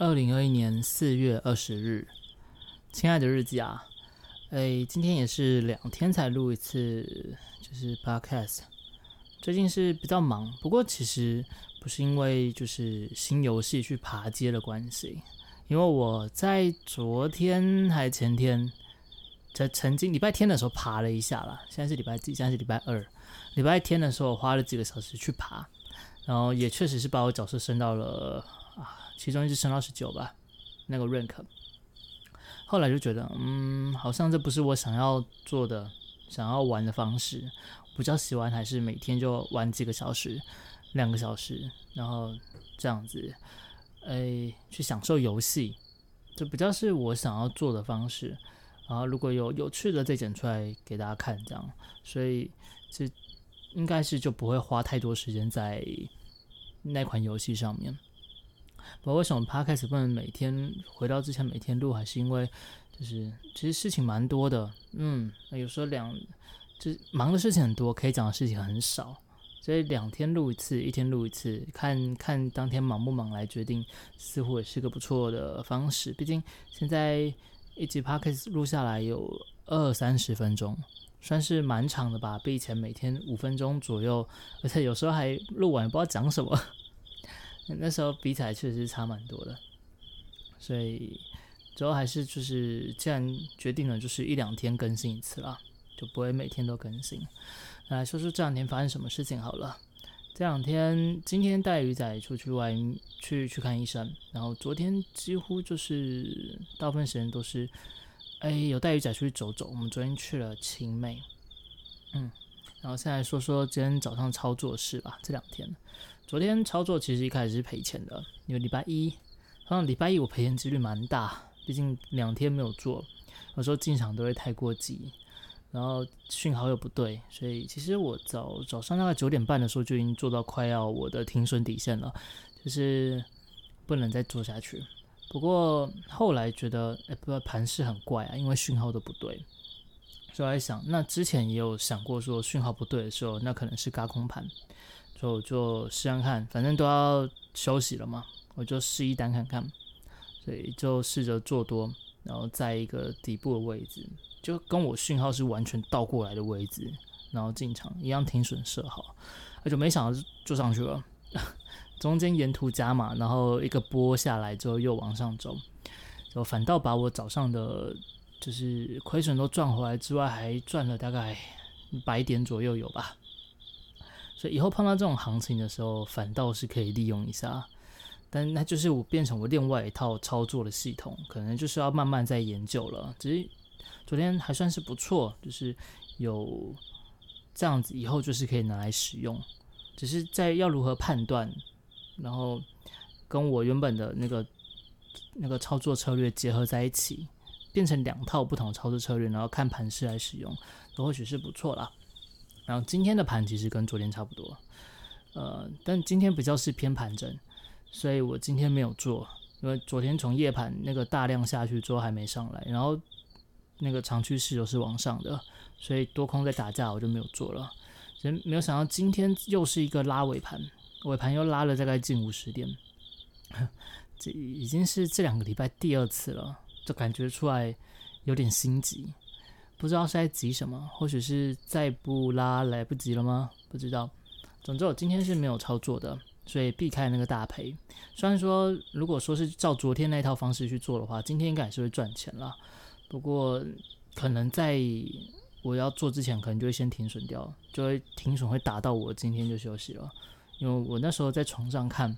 二零二一年四月二十日，亲爱的日记啊，哎，今天也是两天才录一次，就是 podcast。最近是比较忙，不过其实不是因为就是新游戏去爬街的关系，因为我在昨天还前天，在曾经礼拜天的时候爬了一下啦，现在是礼拜几？现在是礼拜二。礼拜天的时候花了几个小时去爬，然后也确实是把我角色升到了啊，其中一只升到十九吧，那个 rank。后来就觉得，嗯，好像这不是我想要做的、想要玩的方式。比较喜欢还是每天就玩几个小时、两个小时，然后这样子，哎，去享受游戏，就比较是我想要做的方式。然后如果有有趣的再剪出来给大家看，这样，所以这应该是就不会花太多时间在那款游戏上面。不过为什么 Podcast 不能每天回到之前每天录，还是因为就是其实事情蛮多的，嗯，有时候两。就忙的事情很多，可以讲的事情很少，所以两天录一次，一天录一次，看看当天忙不忙来决定，似乎也是个不错的方式。毕竟现在一集 podcast 录下来有二三十分钟，算是蛮长的吧，比以前每天五分钟左右，而且有时候还录完也不知道讲什么，那时候比起来确实差蛮多的。所以主要还是就是，既然决定了，就是一两天更新一次啦。就不会每天都更新。来说说这两天发生什么事情好了。这两天，今天带鱼仔出去玩，去去看医生。然后昨天几乎就是大部分时间都是，哎，有带鱼仔出去走走。我们昨天去了青美，嗯。然后现在说说今天早上操作事吧。这两天，昨天操作其实一开始是赔钱的，因为礼拜一，好像礼拜一我赔钱几率蛮大，毕竟两天没有做，有时候进场都会太过急。然后讯号又不对，所以其实我早早上大概九点半的时候就已经做到快要我的停损底线了，就是不能再做下去。不过后来觉得，哎，不盘势很怪啊，因为讯号都不对，所以我在想，那之前也有想过说讯号不对的时候，那可能是嘎空盘，所以我就试看看，反正都要休息了嘛，我就试一单看看，所以就试着做多，然后在一个底部的位置。就跟我讯号是完全倒过来的位置，然后进场一样停损设好，而且没想到就上去了，中间沿途加码，然后一个波下来之后又往上走，就反倒把我早上的就是亏损都赚回来之外，还赚了大概百点左右有吧。所以以后碰到这种行情的时候，反倒是可以利用一下，但那就是我变成我另外一套操作的系统，可能就是要慢慢在研究了，只是。昨天还算是不错，就是有这样子，以后就是可以拿来使用。只是在要如何判断，然后跟我原本的那个那个操作策略结合在一起，变成两套不同的操作策略，然后看盘势来使用，或许是不错啦。然后今天的盘其实跟昨天差不多，呃，但今天比较是偏盘整，所以我今天没有做，因为昨天从夜盘那个大量下去之后还没上来，然后。那个长趋势又是往上的，所以多空在打架，我就没有做了。人没有想到今天又是一个拉尾盘，尾盘又拉了大概近五十点，这已经是这两个礼拜第二次了，就感觉出来有点心急，不知道是在急什么，或许是再不拉来不及了吗？不知道。总之我今天是没有操作的，所以避开那个大赔。虽然说如果说是照昨天那套方式去做的话，今天应该还是会赚钱了。不过，可能在我要做之前，可能就会先停损掉，就会停损会打到我今天就休息了，因为我那时候在床上看，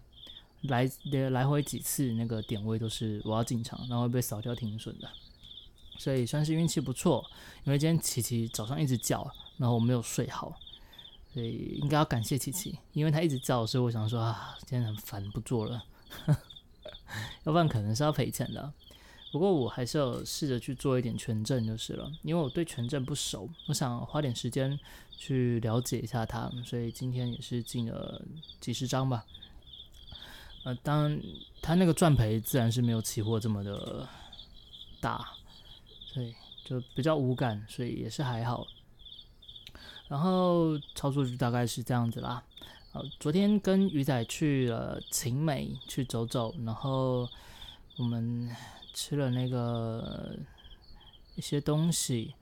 来来回几次那个点位都是我要进场，然后被扫掉停损的，所以算是运气不错。因为今天琪琪早上一直叫，然后我没有睡好，所以应该要感谢琪琪，因为他一直叫，所以我想说啊，今天很烦，不做了，要不然可能是要赔钱的。不过我还是要试着去做一点权证就是了，因为我对权证不熟，我想花点时间去了解一下它，所以今天也是进了几十张吧。呃，当然它那个赚赔自然是没有期货这么的大，对，就比较无感，所以也是还好。然后操作就大概是这样子啦。呃，昨天跟鱼仔去了晴美去走走，然后。我们吃了那个一些东西，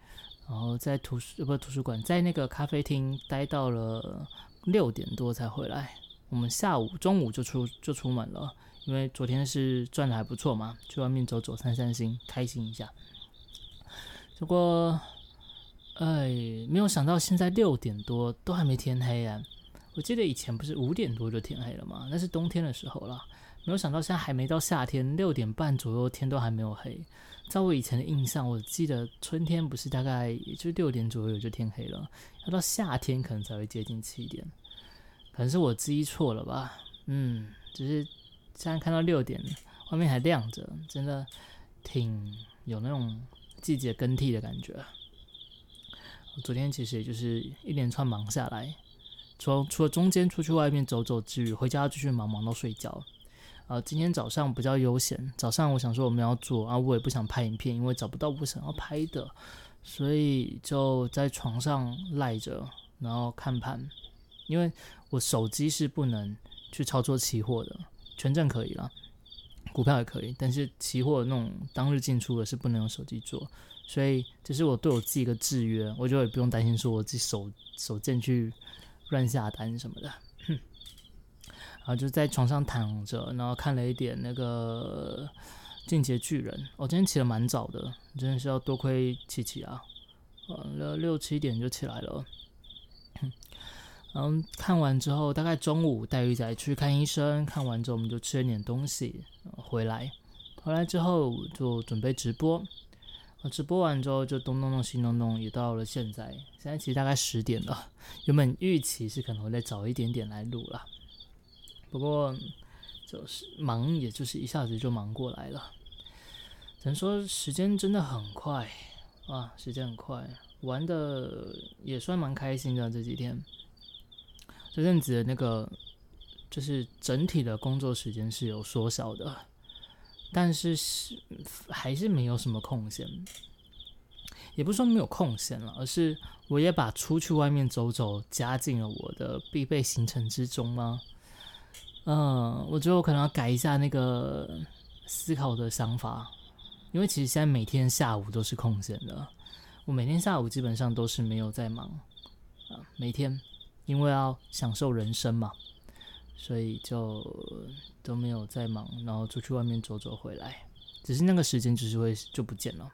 然后在图书不图书馆，在那个咖啡厅待到了六点多才回来。我们下午中午就出就出门了，因为昨天是赚的还不错嘛，去外面走走散散心，开心一下。不过，哎，没有想到现在六点多都还没天黑啊！我记得以前不是五点多就天黑了吗？那是冬天的时候了。没有想到现在还没到夏天，六点半左右天都还没有黑。在我以前的印象，我记得春天不是大概也就六点左右就天黑了，要到夏天可能才会接近七点。可能是我记错了吧？嗯，只是现在看到六点，外面还亮着，真的挺有那种季节更替的感觉。昨天其实也就是一连串忙下来，除除了中间出去外面走走之余，回家继续忙忙到睡觉。呃，今天早上比较悠闲。早上我想说我们要做啊，我也不想拍影片，因为找不到我想要拍的，所以就在床上赖着，然后看盘。因为我手机是不能去操作期货的，权证可以了，股票也可以，但是期货那种当日进出的是不能用手机做，所以这是我对我自己一个制约，我就也不用担心说我自己手手贱去乱下单什么的。然后就在床上躺着，然后看了一点那个《进阶巨人》。我今天起得蛮早的，真的是要多亏琪琪啊！呃，六七点就起来了。然后看完之后，大概中午带鱼仔去看医生，看完之后我们就吃了点东西，回来。回来之后就准备直播。直播完之后就东弄弄西弄弄，也到了现在。现在其实大概十点了，原本预期是可能会再早一点点来录了。不过，就是忙，也就是一下子就忙过来了。只能说时间真的很快啊，时间很快，玩的也算蛮开心的。这几天，这阵子的那个就是整体的工作时间是有缩小的，但是是还是没有什么空闲。也不是说没有空闲了，而是我也把出去外面走走加进了我的必备行程之中吗？嗯，我觉得我可能要改一下那个思考的想法，因为其实现在每天下午都是空闲的，我每天下午基本上都是没有在忙啊，每天因为要享受人生嘛，所以就都没有再忙，然后出去外面走走回来，只是那个时间就是会就不见了，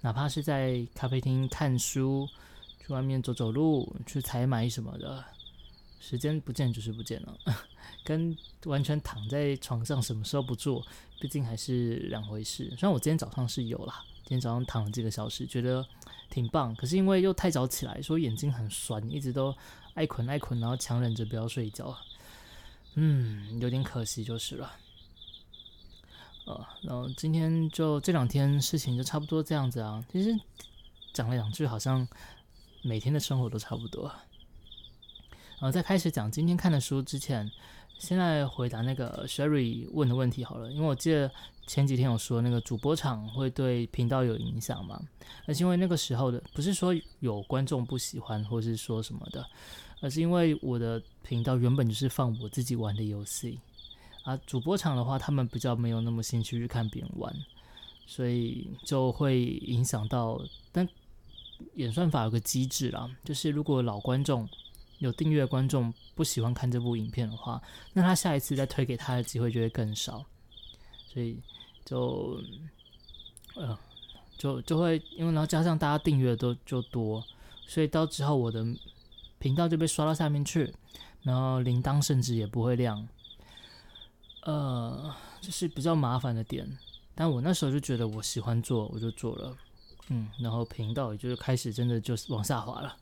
哪怕是在咖啡厅看书，去外面走走路，去采买什么的。时间不见就是不见了，跟完全躺在床上什么时候不做，毕竟还是两回事。虽然我今天早上是有啦，今天早上躺了几个小时，觉得挺棒。可是因为又太早起来，所以眼睛很酸，一直都爱困爱困，然后强忍着不要睡觉。嗯，有点可惜就是了。呃，然后今天就这两天事情就差不多这样子啊。其实讲了两句，好像每天的生活都差不多。呃，在开始讲今天看的书之前，现在回答那个 Sherry 问的问题好了。因为我记得前几天有说那个主播场会对频道有影响嘛，而是因为那个时候的不是说有观众不喜欢或是说什么的，而是因为我的频道原本就是放我自己玩的游戏啊，主播场的话他们比较没有那么兴趣去看别人玩，所以就会影响到。但演算法有个机制啦，就是如果老观众。有订阅观众不喜欢看这部影片的话，那他下一次再推给他的机会就会更少，所以就呃就就会因为然后加上大家订阅都就多，所以到之后我的频道就被刷到下面去，然后铃铛甚至也不会亮，呃，这是比较麻烦的点。但我那时候就觉得我喜欢做，我就做了，嗯，然后频道也就是开始真的就是往下滑了。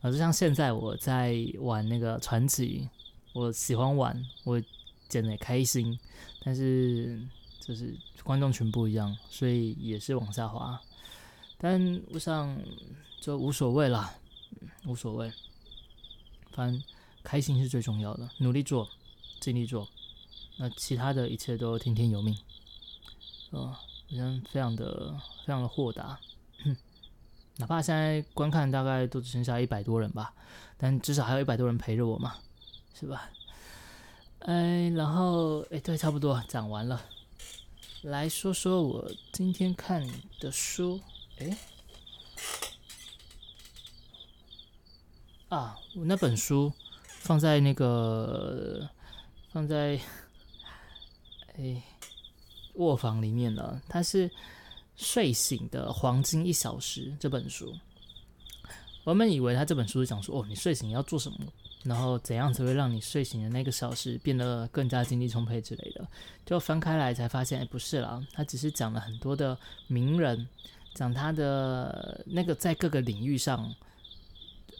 啊，就像现在我在玩那个传奇，我喜欢玩，我剪的开心，但是就是观众群不一样，所以也是往下滑。但我想就无所谓啦，无所谓，反正开心是最重要的，努力做，尽力做，那其他的一切都听天由命。呃，人非常的非常的豁达。哪怕现在观看大概都只剩下一百多人吧，但至少还有一百多人陪着我嘛，是吧？哎，然后哎，对，差不多讲完了。来说说我今天看的书。哎，啊，我那本书放在那个放在哎卧房里面了。它是《睡醒的黄金一小时》这本书。我们以为他这本书是讲说，哦，你睡醒要做什么？然后怎样才会让你睡醒的那个小时变得更加精力充沛之类的？就翻开来才发现，哎，不是啦，他只是讲了很多的名人，讲他的那个在各个领域上，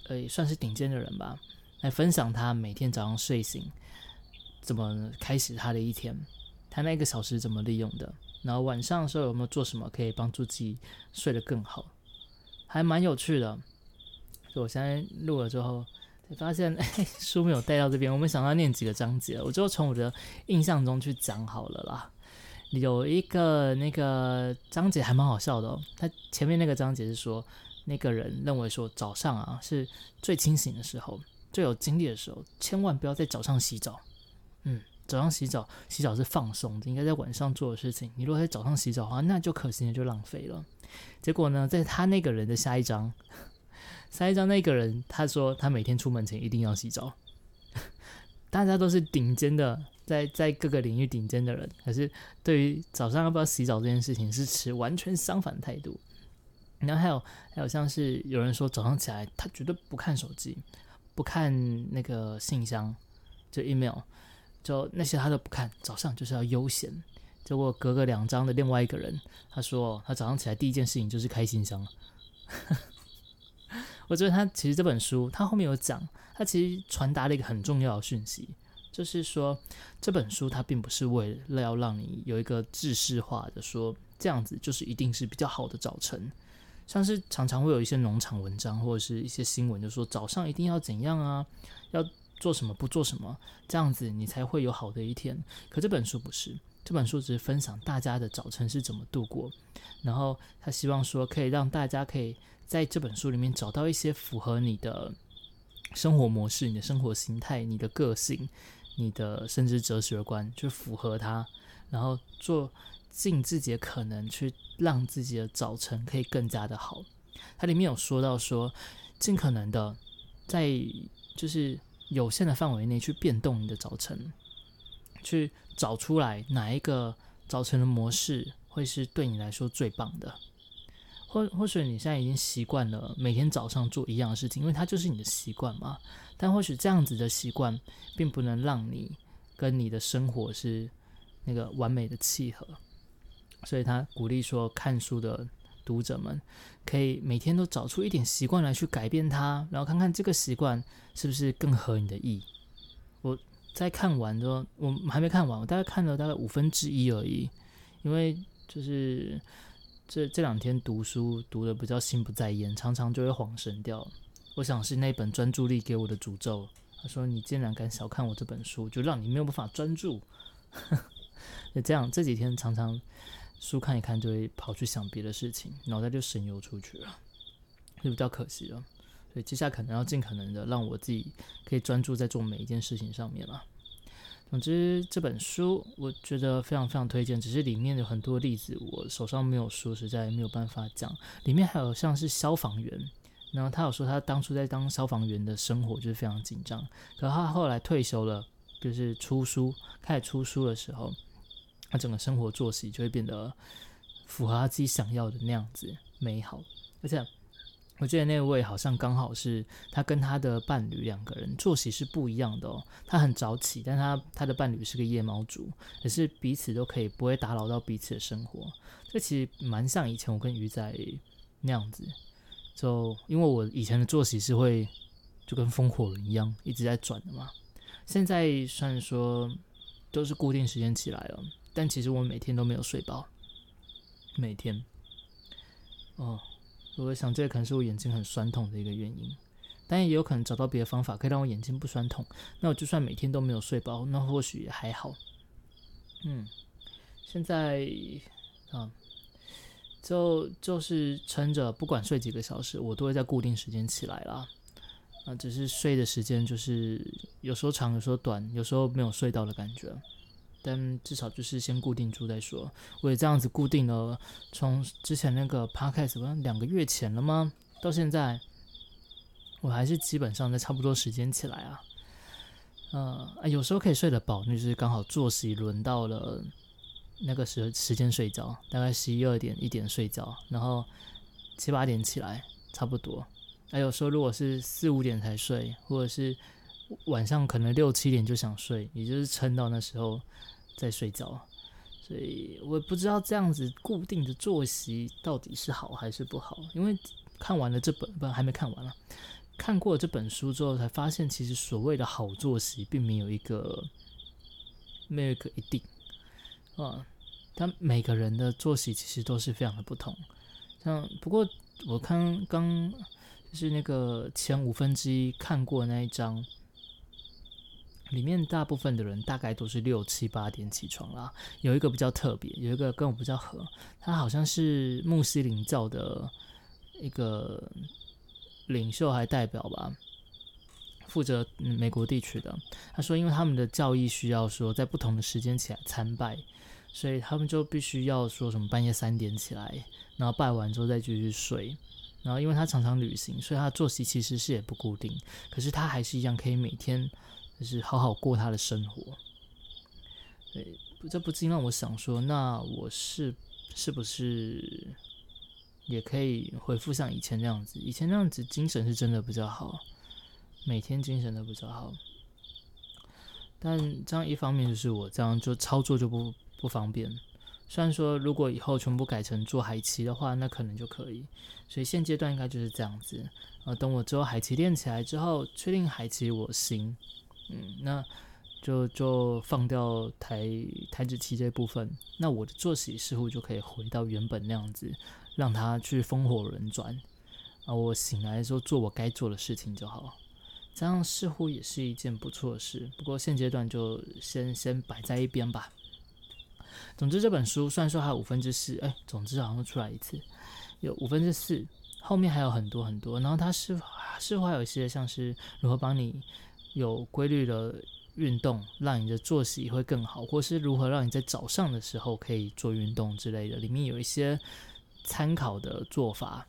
呃，算是顶尖的人吧，来分享他每天早上睡醒怎么开始他的一天，他那个小时怎么利用的，然后晚上的时候有没有做什么可以帮助自己睡得更好，还蛮有趣的。就我现在录了之后。发现哎，书没有带到这边，我们想要念几个章节，我就从我的印象中去讲好了啦。有一个那个章节还蛮好笑的哦，他前面那个章节是说，那个人认为说早上啊是最清醒的时候，最有精力的时候，千万不要在早上洗澡。嗯，早上洗澡，洗澡是放松的，应该在晚上做的事情。你如果在早上洗澡的话，那就可惜了，就浪费了。结果呢，在他那个人的下一章。下一张那个人，他说他每天出门前一定要洗澡。大家都是顶尖的，在在各个领域顶尖的人，可是对于早上要不要洗澡这件事情是持完全相反态度。然后还有还有像是有人说早上起来他绝对不看手机，不看那个信箱，就 email，就那些他都不看，早上就是要悠闲。结果隔个两张的另外一个人，他说他早上起来第一件事情就是开信箱。我觉得他其实这本书，他后面有讲，他其实传达了一个很重要的讯息，就是说这本书它并不是为了要让你有一个制式化的说这样子就是一定是比较好的早晨，像是常常会有一些农场文章或者是一些新闻，就说早上一定要怎样啊，要做什么不做什么，这样子你才会有好的一天。可这本书不是，这本书只是分享大家的早晨是怎么度过，然后他希望说可以让大家可以。在这本书里面找到一些符合你的生活模式、你的生活形态、你的个性、你的甚至哲学观，就符合它，然后做尽自己的可能去让自己的早晨可以更加的好。它里面有说到说，尽可能的在就是有限的范围内去变动你的早晨，去找出来哪一个早晨的模式会是对你来说最棒的。或或许你现在已经习惯了每天早上做一样的事情，因为它就是你的习惯嘛。但或许这样子的习惯，并不能让你跟你的生活是那个完美的契合。所以他鼓励说，看书的读者们可以每天都找出一点习惯来去改变它，然后看看这个习惯是不是更合你的意。在看完之后，我还没看完，我大概看了大概五分之一而已，因为就是。这这两天读书读的比较心不在焉，常常就会恍神掉。我想是那本专注力给我的诅咒。他说：“你竟然敢小看我这本书，就让你没有办法专注。”那这样这几天常常书看一看，就会跑去想别的事情，脑袋就神游出去了，就比较可惜了。所以接下来可能要尽可能的让我自己可以专注在做每一件事情上面了。总之，这本书我觉得非常非常推荐。只是里面有很多例子，我手上没有书，实在没有办法讲。里面还有像是消防员，然后他有说他当初在当消防员的生活就是非常紧张。可他后来退休了，就是出书开始出书的时候，他整个生活作息就会变得符合他自己想要的那样子美好，而且。我记得那位好像刚好是他跟他的伴侣两个人作息是不一样的哦。他很早起，但他他的伴侣是个夜猫族，可是彼此都可以不会打扰到彼此的生活。这其实蛮像以前我跟鱼仔那样子，就因为我以前的作息是会就跟风火轮一样一直在转的嘛。现在虽然说都是固定时间起来了，但其实我每天都没有睡饱，每天哦。我想，这可能是我眼睛很酸痛的一个原因，但也有可能找到别的方法可以让我眼睛不酸痛。那我就算每天都没有睡饱，那或许也还好。嗯，现在啊，就就是撑着，不管睡几个小时，我都会在固定时间起来啦。啊，只是睡的时间就是有时候长，有时候短，有时候没有睡到的感觉。但至少就是先固定住再说。我也这样子固定了，从之前那个 podcast 好像两个月前了吗？到现在，我还是基本上在差不多时间起来啊。呃，有时候可以睡得饱，那就是刚好作息轮到了那个时时间睡觉，大概十一二点一点睡觉，然后七八点起来，差不多。还有时候如果是四五点才睡，或者是晚上可能六七点就想睡，也就是撑到那时候再睡觉。所以我不知道这样子固定的作息到底是好还是不好，因为看完了这本不还没看完了。看过这本书之后，才发现其实所谓的好作息，并没有一个没有一个一定啊。但每个人的作息其实都是非常的不同。像不过我看刚就是那个前五分之一看过那一章，里面大部分的人大概都是六七八点起床啦。有一个比较特别，有一个跟我比较合，他好像是穆斯林教的一个。领袖还代表吧，负责美国地区的。他说，因为他们的教义需要说在不同的时间起来参拜，所以他们就必须要说什么半夜三点起来，然后拜完之后再继续睡。然后因为他常常旅行，所以他作息其实是也不固定，可是他还是一样可以每天就是好好过他的生活。对，这不禁让我想说，那我是是不是？也可以回复像以前那样子，以前那样子精神是真的比较好，每天精神都比较好。但这样一方面就是我这样就操作就不不方便。虽然说如果以后全部改成做海棋的话，那可能就可以。所以现阶段应该就是这样子。呃，等我之后海棋练起来之后，确定海棋我行，嗯，那就就放掉台台子棋这部分，那我的作息似乎就可以回到原本那样子。让他去风火轮转，啊，我醒来的时候做我该做的事情就好，这样似乎也是一件不错的事。不过现阶段就先先摆在一边吧。总之这本书虽然说还有五分之四，哎，总之好像出来一次，有五分之四，后面还有很多很多。然后它是是会有一些像是如何帮你有规律的运动，让你的作息会更好，或是如何让你在早上的时候可以做运动之类的，里面有一些。参考的做法，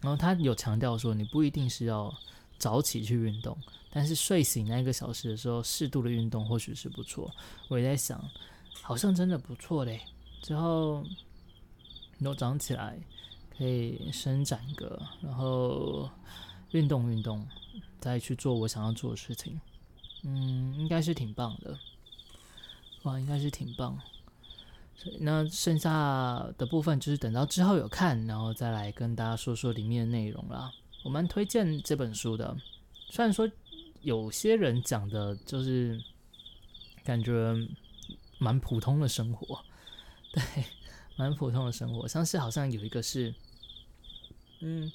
然后他有强调说，你不一定是要早起去运动，但是睡醒那一个小时的时候，适度的运动或许是不错。我也在想，好像真的不错嘞。之后，我早上起来可以伸展个，然后运动运动，再去做我想要做的事情。嗯，应该是挺棒的。哇，应该是挺棒。那剩下的部分就是等到之后有看，然后再来跟大家说说里面的内容啦。我蛮推荐这本书的，虽然说有些人讲的就是感觉蛮普通的生活，对，蛮普通的生活，像是好像有一个是，嗯，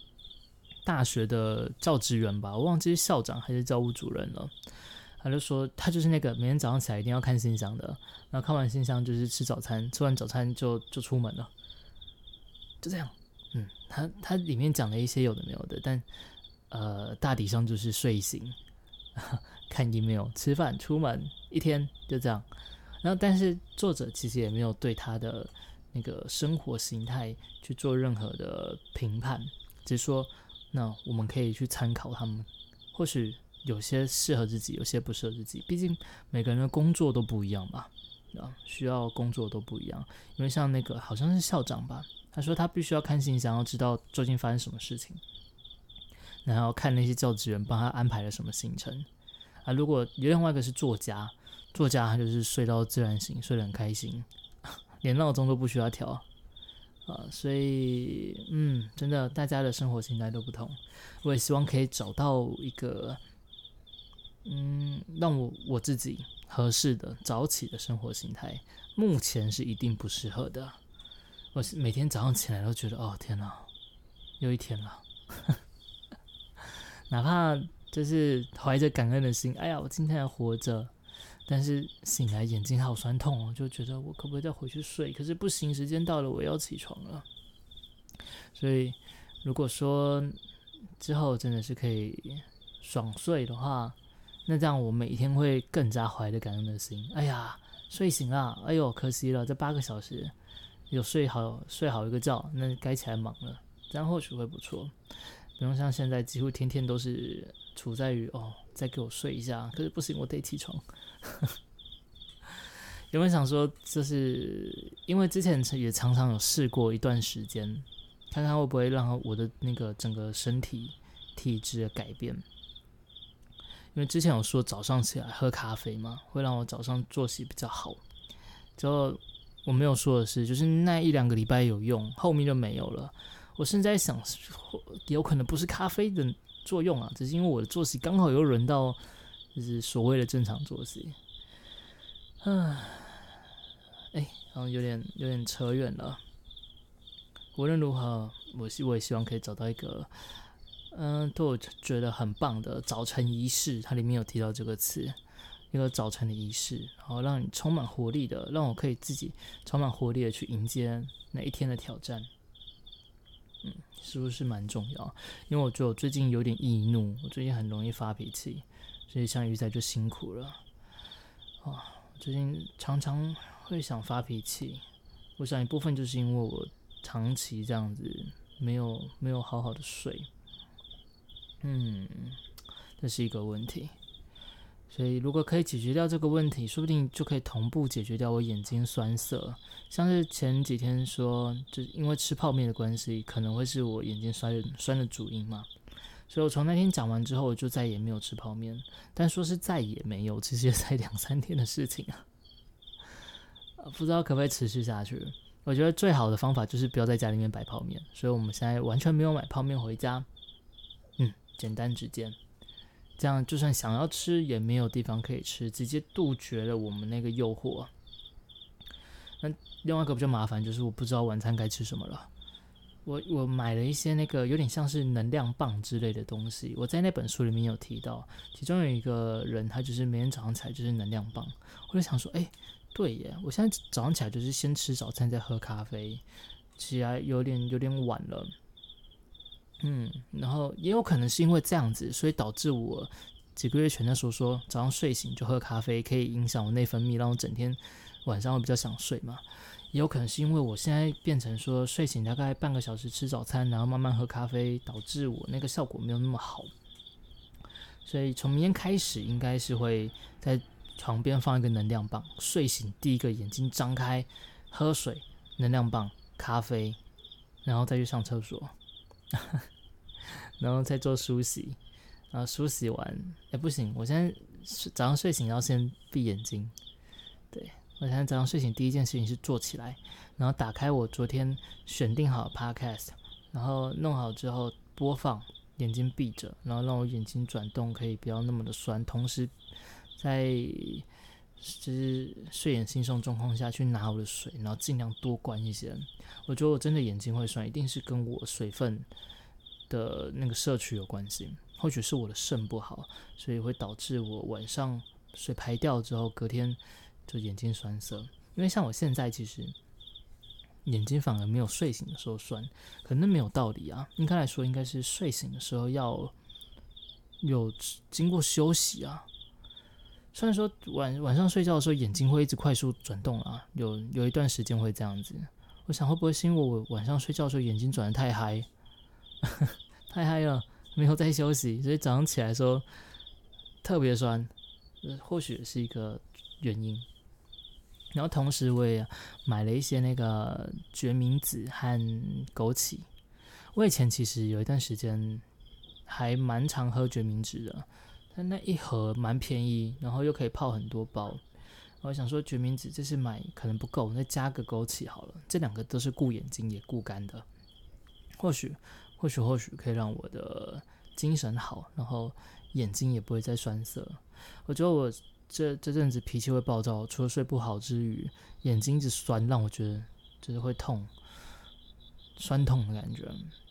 大学的教职员吧，我忘记是校长还是教务主任了。他就说，他就是那个每天早上起来一定要看信箱的，然后看完信箱就是吃早餐，吃完早餐就就出门了，就这样。嗯，他他里面讲了一些有的没有的，但呃大体上就是睡醒，看 email，吃饭，出门，一天就这样。然后但是作者其实也没有对他的那个生活形态去做任何的评判，只是说那我们可以去参考他们，或许。有些适合自己，有些不适合自己。毕竟每个人的工作都不一样嘛，啊，需要工作都不一样。因为像那个好像是校长吧，他说他必须要看信箱，要知道究竟发生什么事情，然后看那些教职员帮他安排了什么行程。啊，如果有另外一个是作家，作家他就是睡到自然醒，睡得很开心，连闹钟都不需要调啊。所以，嗯，真的，大家的生活形态都不同。我也希望可以找到一个。嗯，让我我自己合适的早起的生活形态，目前是一定不适合的。我每天早上起来都觉得，哦天哪，又一天了。哪怕就是怀着感恩的心，哎呀，我今天还活着，但是醒来眼睛好酸痛哦，就觉得我可不可以再回去睡？可是不行，时间到了，我要起床了。所以，如果说之后真的是可以爽睡的话，那这样我每天会更加怀着感恩的心。哎呀，睡醒了，哎呦，可惜了，这八个小时有睡好睡好一个觉，那该起来忙了，这样或许会不错。不用像现在几乎天天都是处在于哦，再给我睡一下，可是不行，我得起床。有没有想说，就是因为之前也常常有试过一段时间，看看会不会让我的那个整个身体体质改变？因为之前有说早上起来喝咖啡嘛，会让我早上作息比较好。之后我没有说的是，就是那一两个礼拜有用，后面就没有了。我现在想，有可能不是咖啡的作用啊，只是因为我的作息刚好又轮到，就是所谓的正常作息。唉，哎，然后有点有点扯远了。无论如何，我希我也希望可以找到一个，嗯，对我觉得很棒的早晨仪式。它里面有提到这个词，一个早晨的仪式，然后让你充满活力的，让我可以自己充满活力的去迎接那一天的挑战。嗯，是不是蛮重要？因为我觉得我最近有点易怒，我最近很容易发脾气，所以像鱼仔就辛苦了。啊，最近常常会想发脾气，我想一部分就是因为我长期这样子没有没有好好的睡，嗯，这是一个问题。所以，如果可以解决掉这个问题，说不定就可以同步解决掉我眼睛酸涩。像是前几天说，就因为吃泡面的关系，可能会是我眼睛酸酸的主因嘛。所以我从那天讲完之后，我就再也没有吃泡面。但说是再也没有，其实也才两三天的事情啊。不知道可不可以持续下去？我觉得最好的方法就是不要在家里面摆泡面。所以我们现在完全没有买泡面回家。嗯，简单直接。这样就算想要吃也没有地方可以吃，直接杜绝了我们那个诱惑。那另外一个比较麻烦就是我不知道晚餐该吃什么了。我我买了一些那个有点像是能量棒之类的东西，我在那本书里面有提到，其中有一个人他就是每天早上起来就是能量棒，我就想说，哎，对耶，我现在早上起来就是先吃早餐再喝咖啡，起来有点有点晚了。嗯，然后也有可能是因为这样子，所以导致我几个月前的时候说早上睡醒就喝咖啡，可以影响我内分泌，让我整天晚上会比较想睡嘛。也有可能是因为我现在变成说睡醒大概半个小时吃早餐，然后慢慢喝咖啡，导致我那个效果没有那么好。所以从明天开始，应该是会在床边放一个能量棒，睡醒第一个眼睛张开，喝水，能量棒，咖啡，然后再去上厕所。然后再做梳洗，然后梳洗完，哎不行，我现在早上睡醒要先闭眼睛。对我现在早上睡醒第一件事情是坐起来，然后打开我昨天选定好的 podcast，然后弄好之后播放，眼睛闭着，然后让我眼睛转动，可以不要那么的酸，同时在就是睡眼惺忪状况下去拿我的水，然后尽量多灌一些。我觉得我真的眼睛会酸，一定是跟我水分的那个摄取有关系。或许是我的肾不好，所以会导致我晚上水排掉之后，隔天就眼睛酸涩。因为像我现在其实眼睛反而没有睡醒的时候酸，可能没有道理啊。应该来说，应该是睡醒的时候要有经过休息啊。虽然说晚晚上睡觉的时候眼睛会一直快速转动啊，有有一段时间会这样子。我想会不会是因为我晚上睡觉的时候眼睛转的太嗨，太嗨了，没有在休息，所以早上起来的时候特别酸，或许是一个原因。然后同时我也买了一些那个决明子和枸杞。我以前其实有一段时间还蛮常喝决明子的，但那一盒蛮便宜，然后又可以泡很多包。我想说，决明子这次买可能不够，再加个枸杞好了。这两个都是顾眼睛也顾肝的，或许，或许，或许可以让我的精神好，然后眼睛也不会再酸涩。我觉得我这这阵子脾气会暴躁，除了睡不好之余，眼睛一直酸，让我觉得就是会痛，酸痛的感觉，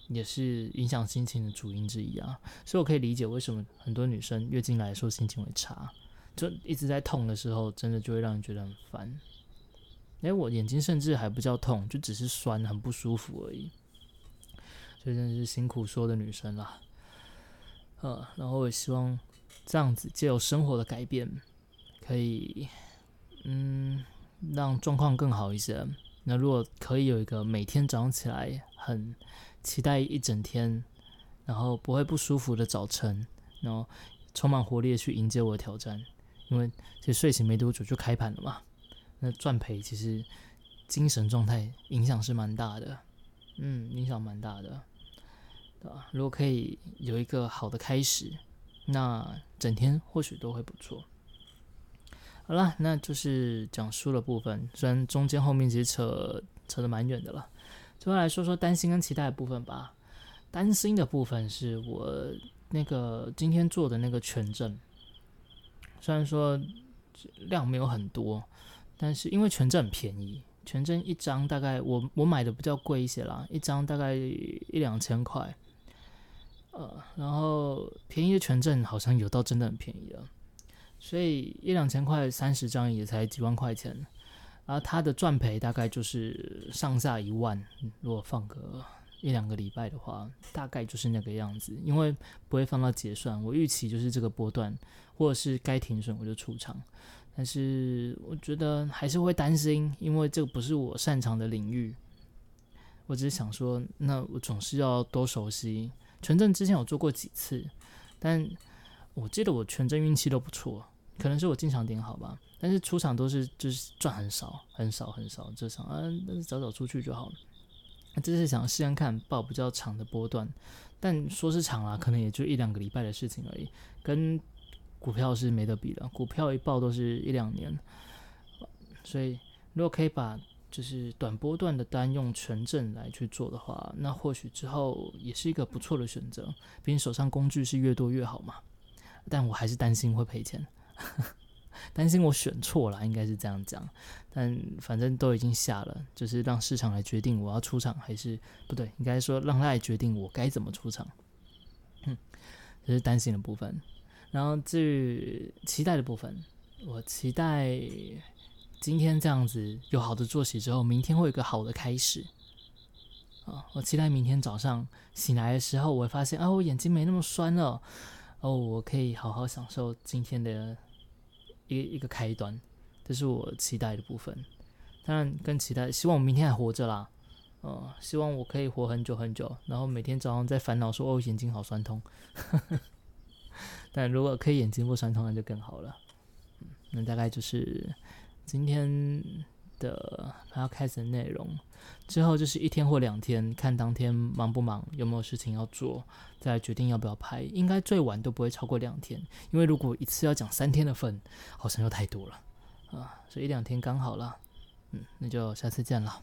也是影响心情的主因之一啊。所以我可以理解为什么很多女生月经来的时候心情会差。就一直在痛的时候，真的就会让人觉得很烦。哎，我眼睛甚至还不叫痛，就只是酸，很不舒服而已。所以真的是辛苦所有的女生啦。呃，然后我希望这样子，借由生活的改变，可以嗯，让状况更好一些。那如果可以有一个每天早上起来很期待一整天，然后不会不舒服的早晨，然后充满活力的去迎接我的挑战，因为其实睡醒没多久就开盘了嘛。那赚赔其实精神状态影响是蛮大的，嗯，影响蛮大的，对吧？如果可以有一个好的开始，那整天或许都会不错。好了，那就是讲书的部分，虽然中间后面其实扯扯得蛮远的了。最后来说说担心跟期待的部分吧。担心的部分是我那个今天做的那个权证，虽然说量没有很多，但是因为权证很便宜，权证一张大概我我买的比较贵一些啦，一张大概一两千块。呃，然后便宜的权证好像有到真的很便宜了。所以一两千块三十张也才几万块钱，然后它的赚赔大概就是上下一万。如果放个一两个礼拜的话，大概就是那个样子，因为不会放到结算。我预期就是这个波段，或者是该停损我就出场。但是我觉得还是会担心，因为这个不是我擅长的领域。我只是想说，那我总是要多熟悉。权证之前有做过几次，但。我记得我全真运气都不错，可能是我进场点好吧，但是出场都是就是赚很少很少很少，这场啊，但是早早出去就好了。这是想试看看报比较长的波段，但说是长啊，可能也就一两个礼拜的事情而已，跟股票是没得比的，股票一报都是一两年。所以如果可以把就是短波段的单用权证来去做的话，那或许之后也是一个不错的选择，毕竟手上工具是越多越好嘛。但我还是担心会赔钱，担心我选错了，应该是这样讲。但反正都已经下了，就是让市场来决定我要出场还是不对，应该说让他来决定我该怎么出场。嗯，这是担心的部分。然后至于期待的部分，我期待今天这样子有好的作息之后，明天会有个好的开始。啊，我期待明天早上醒来的时候，我会发现啊，我眼睛没那么酸了。哦，我可以好好享受今天的一一个开端，这是我期待的部分。当然，更期待，希望我明天还活着啦。哦，希望我可以活很久很久，然后每天早上在烦恼说：“哦，眼睛好酸痛。”但如果可以眼睛不酸痛，那就更好了。嗯，那大概就是今天的要开始的内容。之后就是一天或两天，看当天忙不忙，有没有事情要做，再决定要不要拍。应该最晚都不会超过两天，因为如果一次要讲三天的份，好像又太多了啊，所以一两天刚好了。嗯，那就下次见了。